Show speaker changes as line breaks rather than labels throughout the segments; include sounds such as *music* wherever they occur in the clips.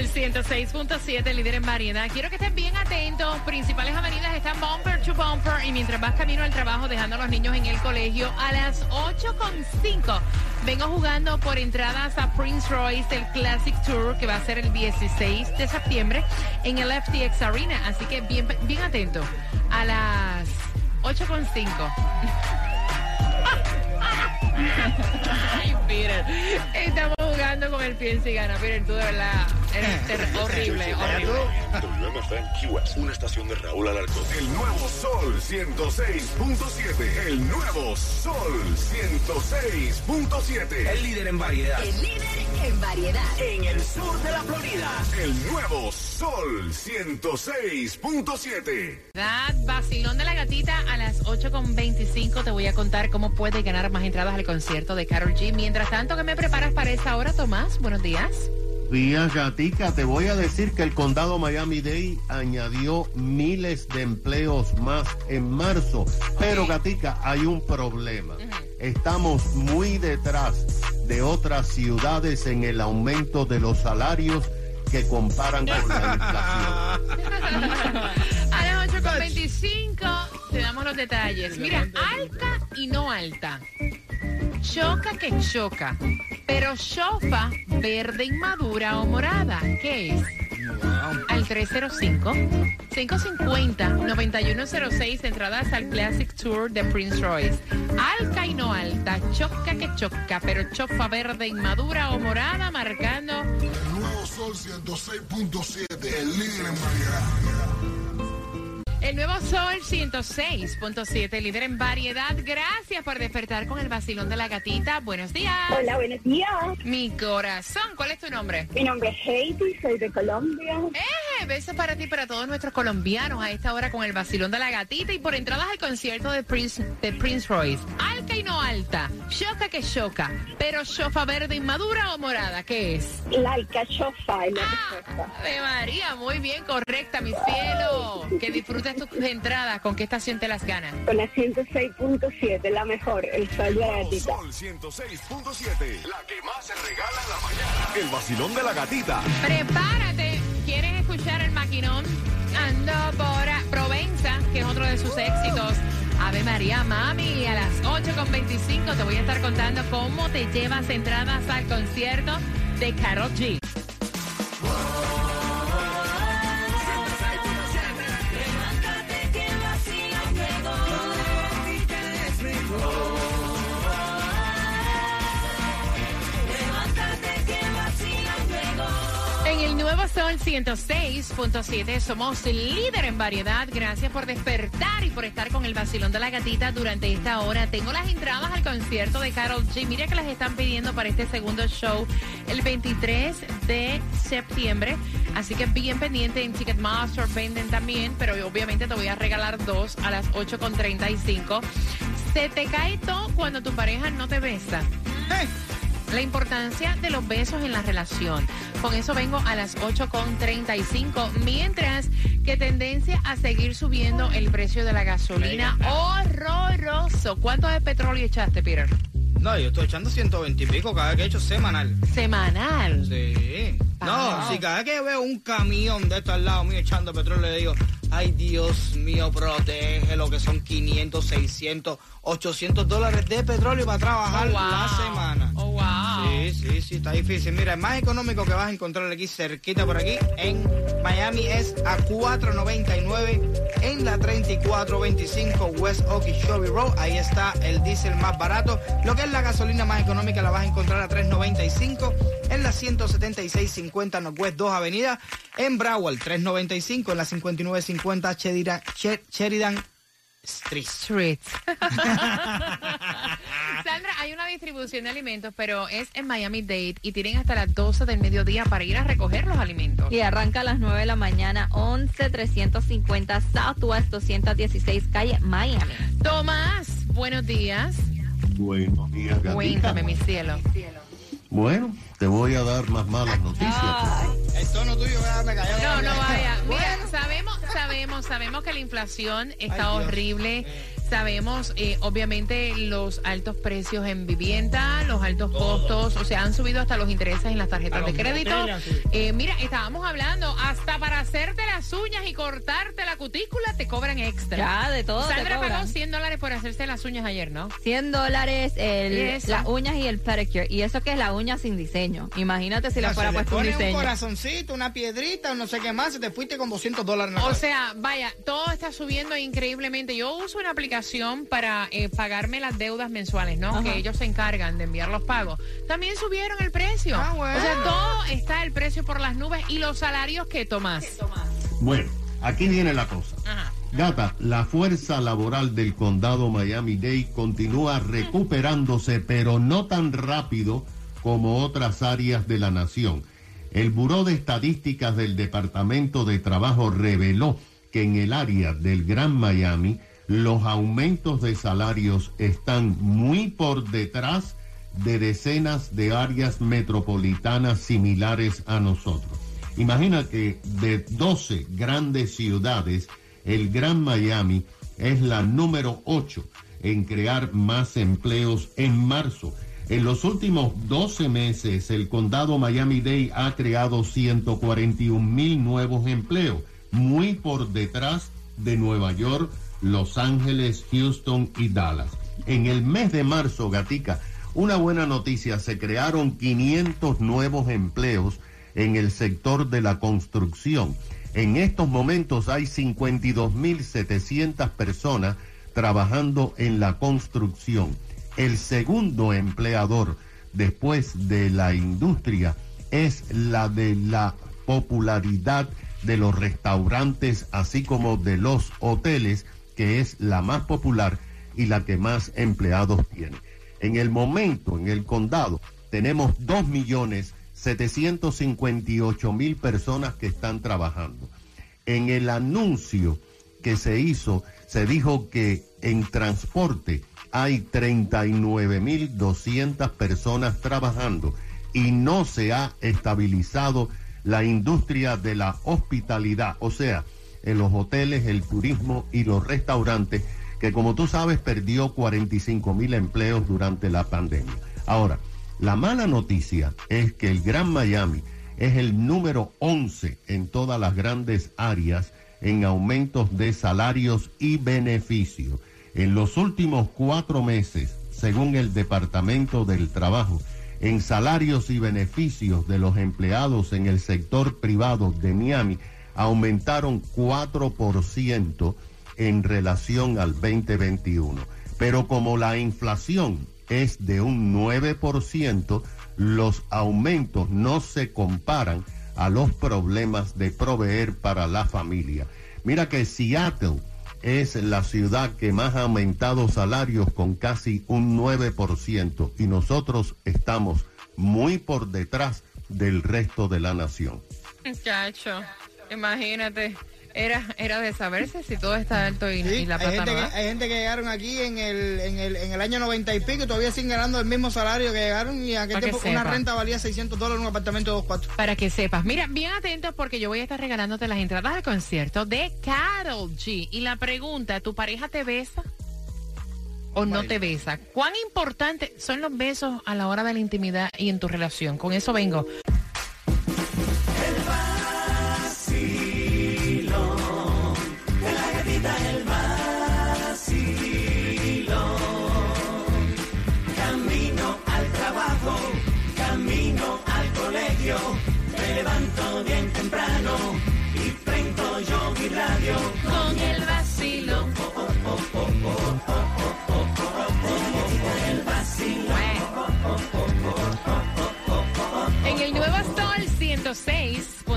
El nuevo Sol 106.7, líder en variedad. Quiero que estén bien atentos. Principales avenidas están bumper to bumper. Y mientras vas camino al trabajo, dejando a los niños en el colegio, a las 8.5 vengo jugando por entradas a Prince Royce, el Classic Tour, que va a ser el 16 de septiembre en el FTX Arena. Así que bien, bien atento. A las 8.5. *laughs* Ay, Peter. Estamos jugando con el pienso y gana. Peter, tú de verdad eres *laughs* horrible, horrible.
una estación de Raúl Alarcón.
El nuevo Sol 106.7. El nuevo Sol 106.7.
El líder en variedad.
El líder en variedad.
En el sur de la Florida.
El nuevo Sol 106.7.
Vacilón de la gatita a las 8.25 te voy a contar cómo puedes ganar más entradas al concierto de Carol G. Mientras tanto, ¿qué me preparas para esa hora, Tomás? Buenos días.
Días, Gatica. Te voy a decir que el condado Miami-Dade añadió miles de empleos más en marzo. Pero, Gatica, hay un problema. Estamos muy detrás de otras ciudades en el aumento de los salarios que comparan con la
inflación. *laughs* a las 8.25 te damos los detalles. Mira, alta y no alta. Choca que choca. Pero chofa verde inmadura o morada. ¿Qué es? Al 305-550-9106, entradas al Classic Tour de Prince Royce. Alta y no alta, choca que choca, pero chofa verde inmadura o morada, marcando.
El nuevo Sol 106.7, el líder en variedad.
El nuevo Sol 106.7, líder en variedad. Gracias por despertar con el vacilón de la gatita. Buenos días.
Hola, buenos días.
Mi corazón, ¿cuál es tu nombre?
Mi nombre es Heidi, soy de Colombia.
Eh, besos para ti y para todos nuestros colombianos a esta hora con el vacilón de la gatita y por entradas al concierto de Prince, de Prince Royce. Alta y no alta, choca que choca, pero chofa verde inmadura o morada, ¿qué es?
Laica chofa, es la
ah, De María, muy bien, correcta, mi cielo. Que disfrutes tus entradas? ¿Con qué estación te las ganas?
Con la 106.7, la mejor, el sol de la gatita.
Sol 106.7, la que más se regala en la mañana. El vacilón de la gatita.
Prepárate. ¿Quieres escuchar el maquinón? Ando por Provenza, que es otro de sus éxitos. Ave María, mami, a las 8.25 te voy a estar contando cómo te llevas entradas al concierto de Carol G. nuevo Sol 106.7 somos líder en variedad. Gracias por despertar y por estar con el vacilón de la gatita durante esta hora. Tengo las entradas al concierto de Carol G. Mira que las están pidiendo para este segundo show el 23 de septiembre. Así que bien pendiente en Ticketmaster, venden también, pero obviamente te voy a regalar dos a las 8.35. Se te cae todo cuando tu pareja no te besa. La importancia de los besos en la relación. Con eso vengo a las 8.35. Mientras que tendencia a seguir subiendo el precio de la gasolina. Horroroso. ¿Cuánto de petróleo echaste, Peter?
No, yo estoy echando 120 y pico cada vez que he hecho semanal.
¿Semanal?
Sí. No, si cada vez que veo un camión de esto al lado mío echando petróleo, le digo, ay Dios mío, protege lo que son 500, 600, 800 dólares de petróleo para trabajar
Oh,
la semana. Sí, sí, sí, está difícil. Mira, el más económico que vas a encontrar aquí cerquita por aquí en Miami es a 4.99 en la 3425 West Okeechobee Road. Ahí está el diésel más barato. Lo que es la gasolina más económica la vas a encontrar a 3.95 en la 17650 Northwest 2 Avenida. En Broward 3.95 en la 5950 Sheridan, Sheridan Street.
Street. *laughs* *laughs* Sandra, hay una distribución de alimentos, pero es en Miami Dade y tienen hasta las 12 del mediodía para ir a recoger los alimentos.
Y arranca a las 9 de la mañana, 11-350 Southwest 216 Calle, Miami.
Tomás, buenos días.
Buenos días, gatita.
Cuéntame, mi cielo.
Bueno, te voy a dar más malas noticias.
El
sabemos que la inflación está
Ay,
horrible. Sabemos, eh, obviamente, los altos precios en vivienda, los altos costos, o sea, han subido hasta los intereses en las tarjetas de crédito. Eh, mira, estábamos hablando, hasta para hacerte las uñas y cortarte la cutícula te cobran extra.
Ya, de todo
Sandra pagó 100 dólares por hacerse las uñas ayer, ¿no?
100 dólares las uñas y el pedicure. Y eso que es la uña sin diseño. Imagínate si le
No,
fuera
le
puesto un
pone un
diseño.
corazoncito, una piedrita, no sé qué más, y te fuiste con 200 dólares en la
O
cabeza.
sea, vaya, todo está subiendo increíblemente. Yo uso una aplicación para eh, pagarme las deudas mensuales, ¿no?
Ajá.
Que ellos se encargan de enviar los pagos. También subieron el precio.
Ah, bueno.
O sea, todo está el precio por las nubes y los salarios que tomas.
Bueno, aquí viene la cosa.
Ajá.
Gata, la fuerza laboral del condado Miami-Dade continúa recuperándose, pero no tan rápido como otras áreas de la nación. El Buró de Estadísticas del Departamento de Trabajo reveló que en el área del Gran Miami los aumentos de salarios están muy por detrás de decenas de áreas metropolitanas similares a nosotros. Imagina que de 12 grandes ciudades, el Gran Miami es la número 8 en crear más empleos en marzo. En los últimos 12 meses, el condado Miami-Dade ha creado 141 mil nuevos empleos, muy por detrás de Nueva York, Los Ángeles, Houston y Dallas. En el mes de marzo, Gatica, una buena noticia, se crearon 500 nuevos empleos en el sector de la construcción. En estos momentos hay 52.700 personas trabajando en la construcción. El segundo empleador después de la industria es la de la popularidad de los restaurantes, así como de los hoteles, que es la más popular y la que más empleados tiene. En el momento, en el condado, tenemos 2.758.000 personas que están trabajando. En el anuncio que se hizo, se dijo que en transporte hay 39.200 personas trabajando y no se ha estabilizado la industria de la hospitalidad, o sea, en los hoteles, el turismo y los restaurantes, que como tú sabes perdió 45 mil empleos durante la pandemia. Ahora, la mala noticia es que el Gran Miami es el número 11 en todas las grandes áreas en aumentos de salarios y beneficios. En los últimos cuatro meses, según el Departamento del Trabajo, en salarios y beneficios de los empleados en el sector privado de Miami aumentaron 4% en relación al 2021. Pero como la inflación es de un 9%, los aumentos no se comparan a los problemas de proveer para la familia. Mira que Seattle es la ciudad que más ha aumentado salarios con casi un 9% y nosotros estamos muy por detrás del resto de la nación.
Muchacho, imagínate. Era, era de saberse si todo está alto y,
Sí,
y la
hay,
plata
gente
no
que, hay gente que llegaron aquí en el, en, el, en el año 90 y pico y todavía siguen ganando el mismo salario que llegaron y aquel
Pa' que
tiempo una renta valía 600 dólares en un apartamento de dos cuartos.
Para que sepas. Mira, bien atentos porque yo voy a estar regalándote las entradas al concierto de Carol G. Y la pregunta, ¿tu pareja te besa o no te besa? ¿Cuán importante son los besos a la hora de la intimidad y en tu relación? Con eso vengo.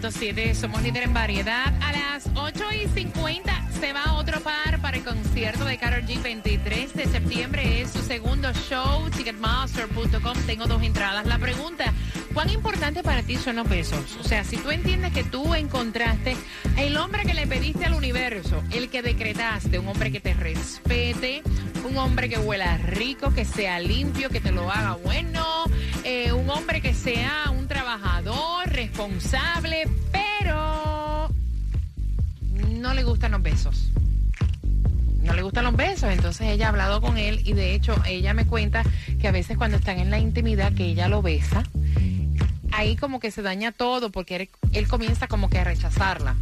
106.7 somos líder en variedad. A las 8 y 50 se va otro par para el concierto de Karol G 23 de septiembre. Es su segundo show, ticketmaster.com. Tengo dos entradas. La pregunta, ¿cuán importante para ti son los besos? O sea, si tú entiendes que tú encontraste el hombre que le pediste al universo, el que decretaste, un hombre que te respete, un hombre que huela rico, que sea limpio, que te lo haga bueno, eh, un hombre que sea un trabajador responsable, pero no le gustan los besos. No le gustan los besos, entonces ella ha hablado con él y de hecho ella me cuenta que a veces cuando están en la intimidad que ella lo besa, ahí como que se daña todo porque él comienza como que a rechazarla.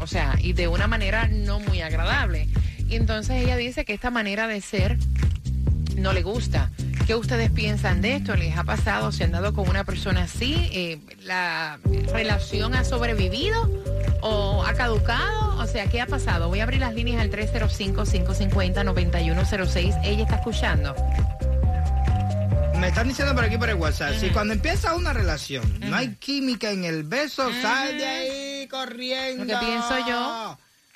O sea, y de una manera no muy agradable. Y entonces ella dice que esta manera de ser no le gusta. ¿Qué ustedes piensan de esto? ¿Les ha pasado? ¿Se han dado con una persona así? Eh, ¿La relación ha sobrevivido o ha caducado? O sea, ¿qué ha pasado? Voy a abrir las líneas al 305-550-9106. Ella está escuchando.
Me están diciendo por aquí por el WhatsApp, si cuando empieza una relación no hay química en el beso, sal de ahí corriendo.
Lo que pienso yo.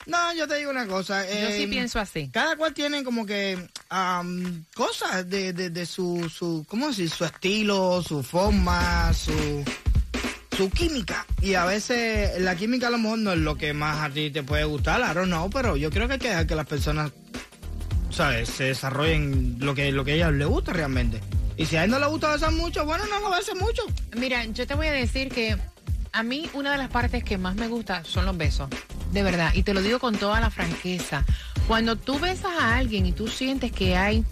No, yo te digo una cosa.
Yo sí
eh,
pienso así.
Cada cual tiene como que am, cosas de, de, de su, su, ¿cómo decir? Su estilo, su forma, su, su química. Y a veces la química a lo mejor no es lo que más a ti te puede gustar, don't know, pero yo creo que hay que dejar que las personas, ¿sabes? Se desarrollen lo que, lo que a ellas les gusta realmente. Y si a él no le gusta besar mucho, bueno, no lo bese mucho.
Mira, yo te voy a decir que a mí una de las partes que más me gusta son los besos. De verdad. Y te lo digo con toda la franqueza. Cuando tú besas a alguien y tú sientes que hay...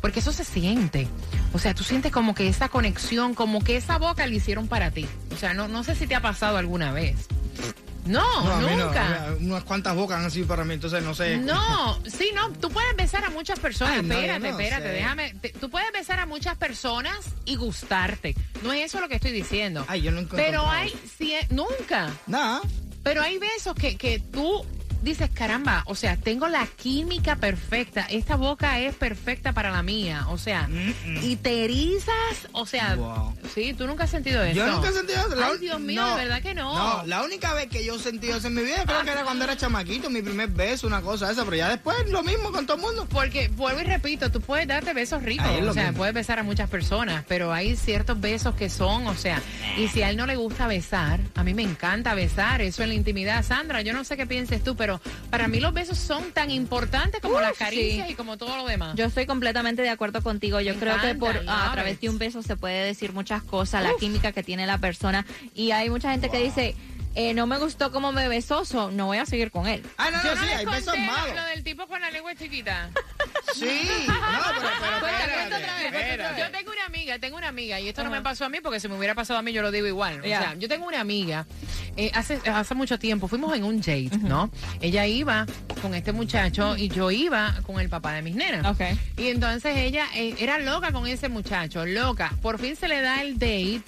Porque eso se siente. O sea, tú sientes como que esa conexión, como que esa boca la hicieron para ti. O sea, no, no sé si te ha pasado alguna vez. No,
No,
nunca.
unas cuantas bocas han sido para mí, entonces no sé.
No, sí, no, tú puedes besar a muchas personas.
Ay,
espérate,
no
espérate,
sé.
déjame. te- tú puedes besar a muchas personas y gustarte. No es eso lo que estoy diciendo.
Ay, yo nunca
Pero hay, cie- nunca.
Nada.
Pero hay besos que, que tú dices, caramba, o sea, tengo la química perfecta. Esta boca es perfecta para la mía. O sea, y te erizas, o sea,
Wow.
sí, tú nunca has sentido eso.
Yo nunca he sentido eso.
Ay, Dios mío, de verdad que no.
No, la única vez que yo he sentido eso en mi vida creo que era cuando era chamaquito, mi primer beso, una cosa esa, pero ya después lo mismo con todo el mundo.
Porque, vuelvo y repito, tú puedes darte besos ricos, o sea,
mismo.
puedes besar a muchas personas, pero hay ciertos besos que son, o sea, y si a él no le gusta besar, a mí me encanta besar, eso en la intimidad. Sandra, yo no sé qué pienses tú, pero para mí los besos son tan importantes como
Uh,
las caricias
sí.
y como todo lo demás.
Yo estoy completamente de acuerdo contigo. Yo
Me
creo que por a través
it.
de un beso se puede decir muchas cosas, la química que tiene la persona. Y hay mucha gente que dice, eh, no me gustó cómo me besó, so no voy a seguir con él.
Ah, no,
yo
no,
no
sí, hay besos malos.
lo del tipo con la lengua chiquita.
Sí, no, pero, pero espérate, espérate.
Yo tengo amiga, tengo una amiga, y esto no me pasó a mí porque si me hubiera pasado a mí yo lo digo igual. O sea, yo tengo una amiga, eh, hace, hace mucho tiempo, fuimos en un date, ¿no? Ella iba con este muchacho y yo iba con el papá de mis nenas. Y entonces ella eh, era loca con ese muchacho, loca. Por fin se le da el date.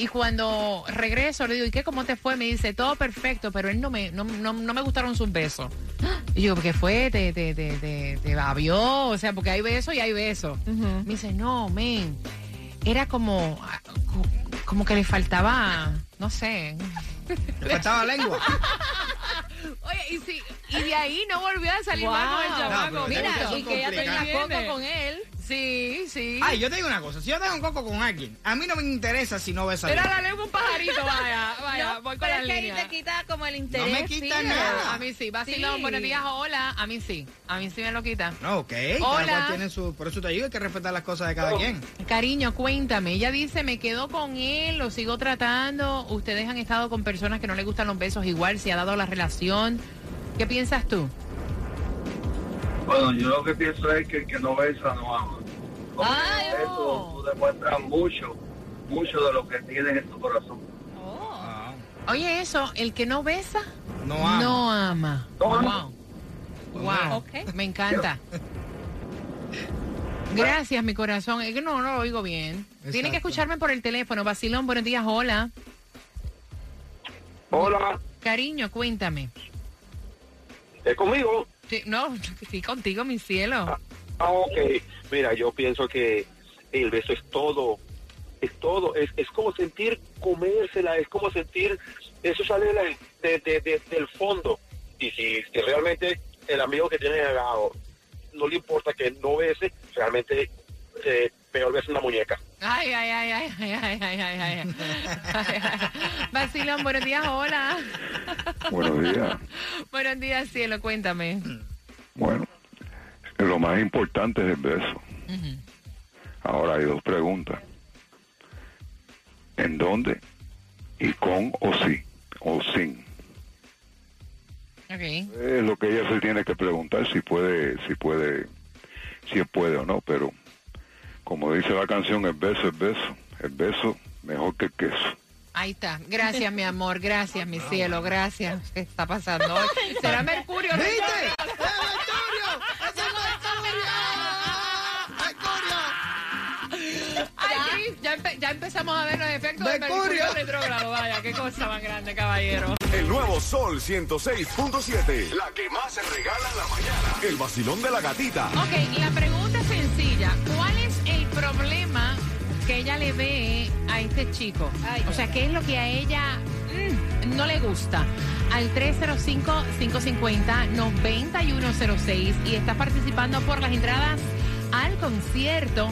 Y cuando regreso le digo, ¿y qué? ¿Cómo te fue? Me dice, todo perfecto, pero él no me, no, no, no me gustaron sus besos. Y yo, ¿qué fue? ¿Te, te, te, te, te babió? O sea, porque hay besos y hay besos.
Ujú.
Me dice, no, men. Era como, como que le faltaba, no sé.
Le faltaba lengua. *laughs*
Oye, y, si, y de ahí no volvió a salir más con el
Wow.
chamaco.
No, pero
Mira,
Ustedes son
y que ella tenía coco con él.
Sí, sí.
Ay, yo te digo una cosa, si yo tengo un coco con alguien, a mí no me interesa si no besa
Era
bien.
la lengua un pajarito, vaya, vaya,
No,
voy con
pero
la
es que ahí
línea.
te quita como el interés.
me quita
sí.
nada.
A mí sí, vacilón,
Sí.
buenos días, hola, a mí sí, a mí sí me lo quita.
No, ok,
Hola.
cada cual tiene su... Por eso te digo, hay que respetar las cosas de cada quien.
Cariño, cuéntame, ella dice, me quedo con él, lo sigo tratando, ustedes han estado con personas que no les gustan los besos igual, se ha dado la relación, ¿qué piensas tú?
Bueno, yo lo que pienso es que el que no besa no ama.
Ay,
eso
no.
tú demuestras mucho, mucho de lo que tienes en tu corazón.
Ah,
Oye, eso, el que no besa,
no ama.
no ama.
No ama.
Wow. Wow.
Ok. *laughs*
Me encanta. *laughs* Gracias, mi corazón. Es que no, no lo oigo bien. Tienen que
Exacto.
escucharme por el teléfono. Vacilón, buenos días, hola.
Hola,
Cariño, cuéntame.
¿es conmigo?
Sí, no, *laughs* sí, contigo, mi cielo.
Ah, ok. Mira, yo pienso que el beso es todo, es todo, es, es como sentir comérsela, es como sentir, eso sale de la- de- de- de- del fondo. Y si, si realmente el amigo que tiene al lado no le importa que no bese, realmente eh, peor besa una muñeca.
Ay, ay, ay, ay, ay, ay, ay, ay, ay. *laughs* Vacilón, buenos días, hola.
Buenos días.
Buenos días, cielo, cuéntame.
Bueno, lo más importante es el beso. Ahora hay dos preguntas. ¿En dónde? ¿Y con o sí? ¿O sin?
Ok. Ok.
Es lo que ella se tiene que preguntar si puede, si puede, si puede o no, pero como dice la canción, el beso es beso, el beso mejor que el queso.
Ahí está. Gracias, mi amor. Gracias, mi cielo. Gracias. ¿Qué está pasando hoy? *laughs* ¿Será Mercurio?
¿Viste?
Mercurio?
¡Es Mercurio! ¡Es Mercurio! *laughs*
Ay, sí, ya, empe- ya empezamos a ver los efectos de
Mercurio.
Mercurio retrógrado. Vaya, qué cosa más grande, caballero.
El nuevo Sol 106.7. La que más se regala en la mañana. El vacilón de la gatita.
Ok, la pregunta es sencilla. ¿Cuál es el problema que ella le ve a este chico? o sea, ¿qué es lo que a ella mm, no le gusta? Al 305-550-9106 y está participando por las entradas al concierto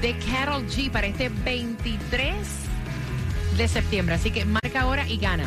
de Carol G para este 23 de septiembre. Así que marca ahora y gana.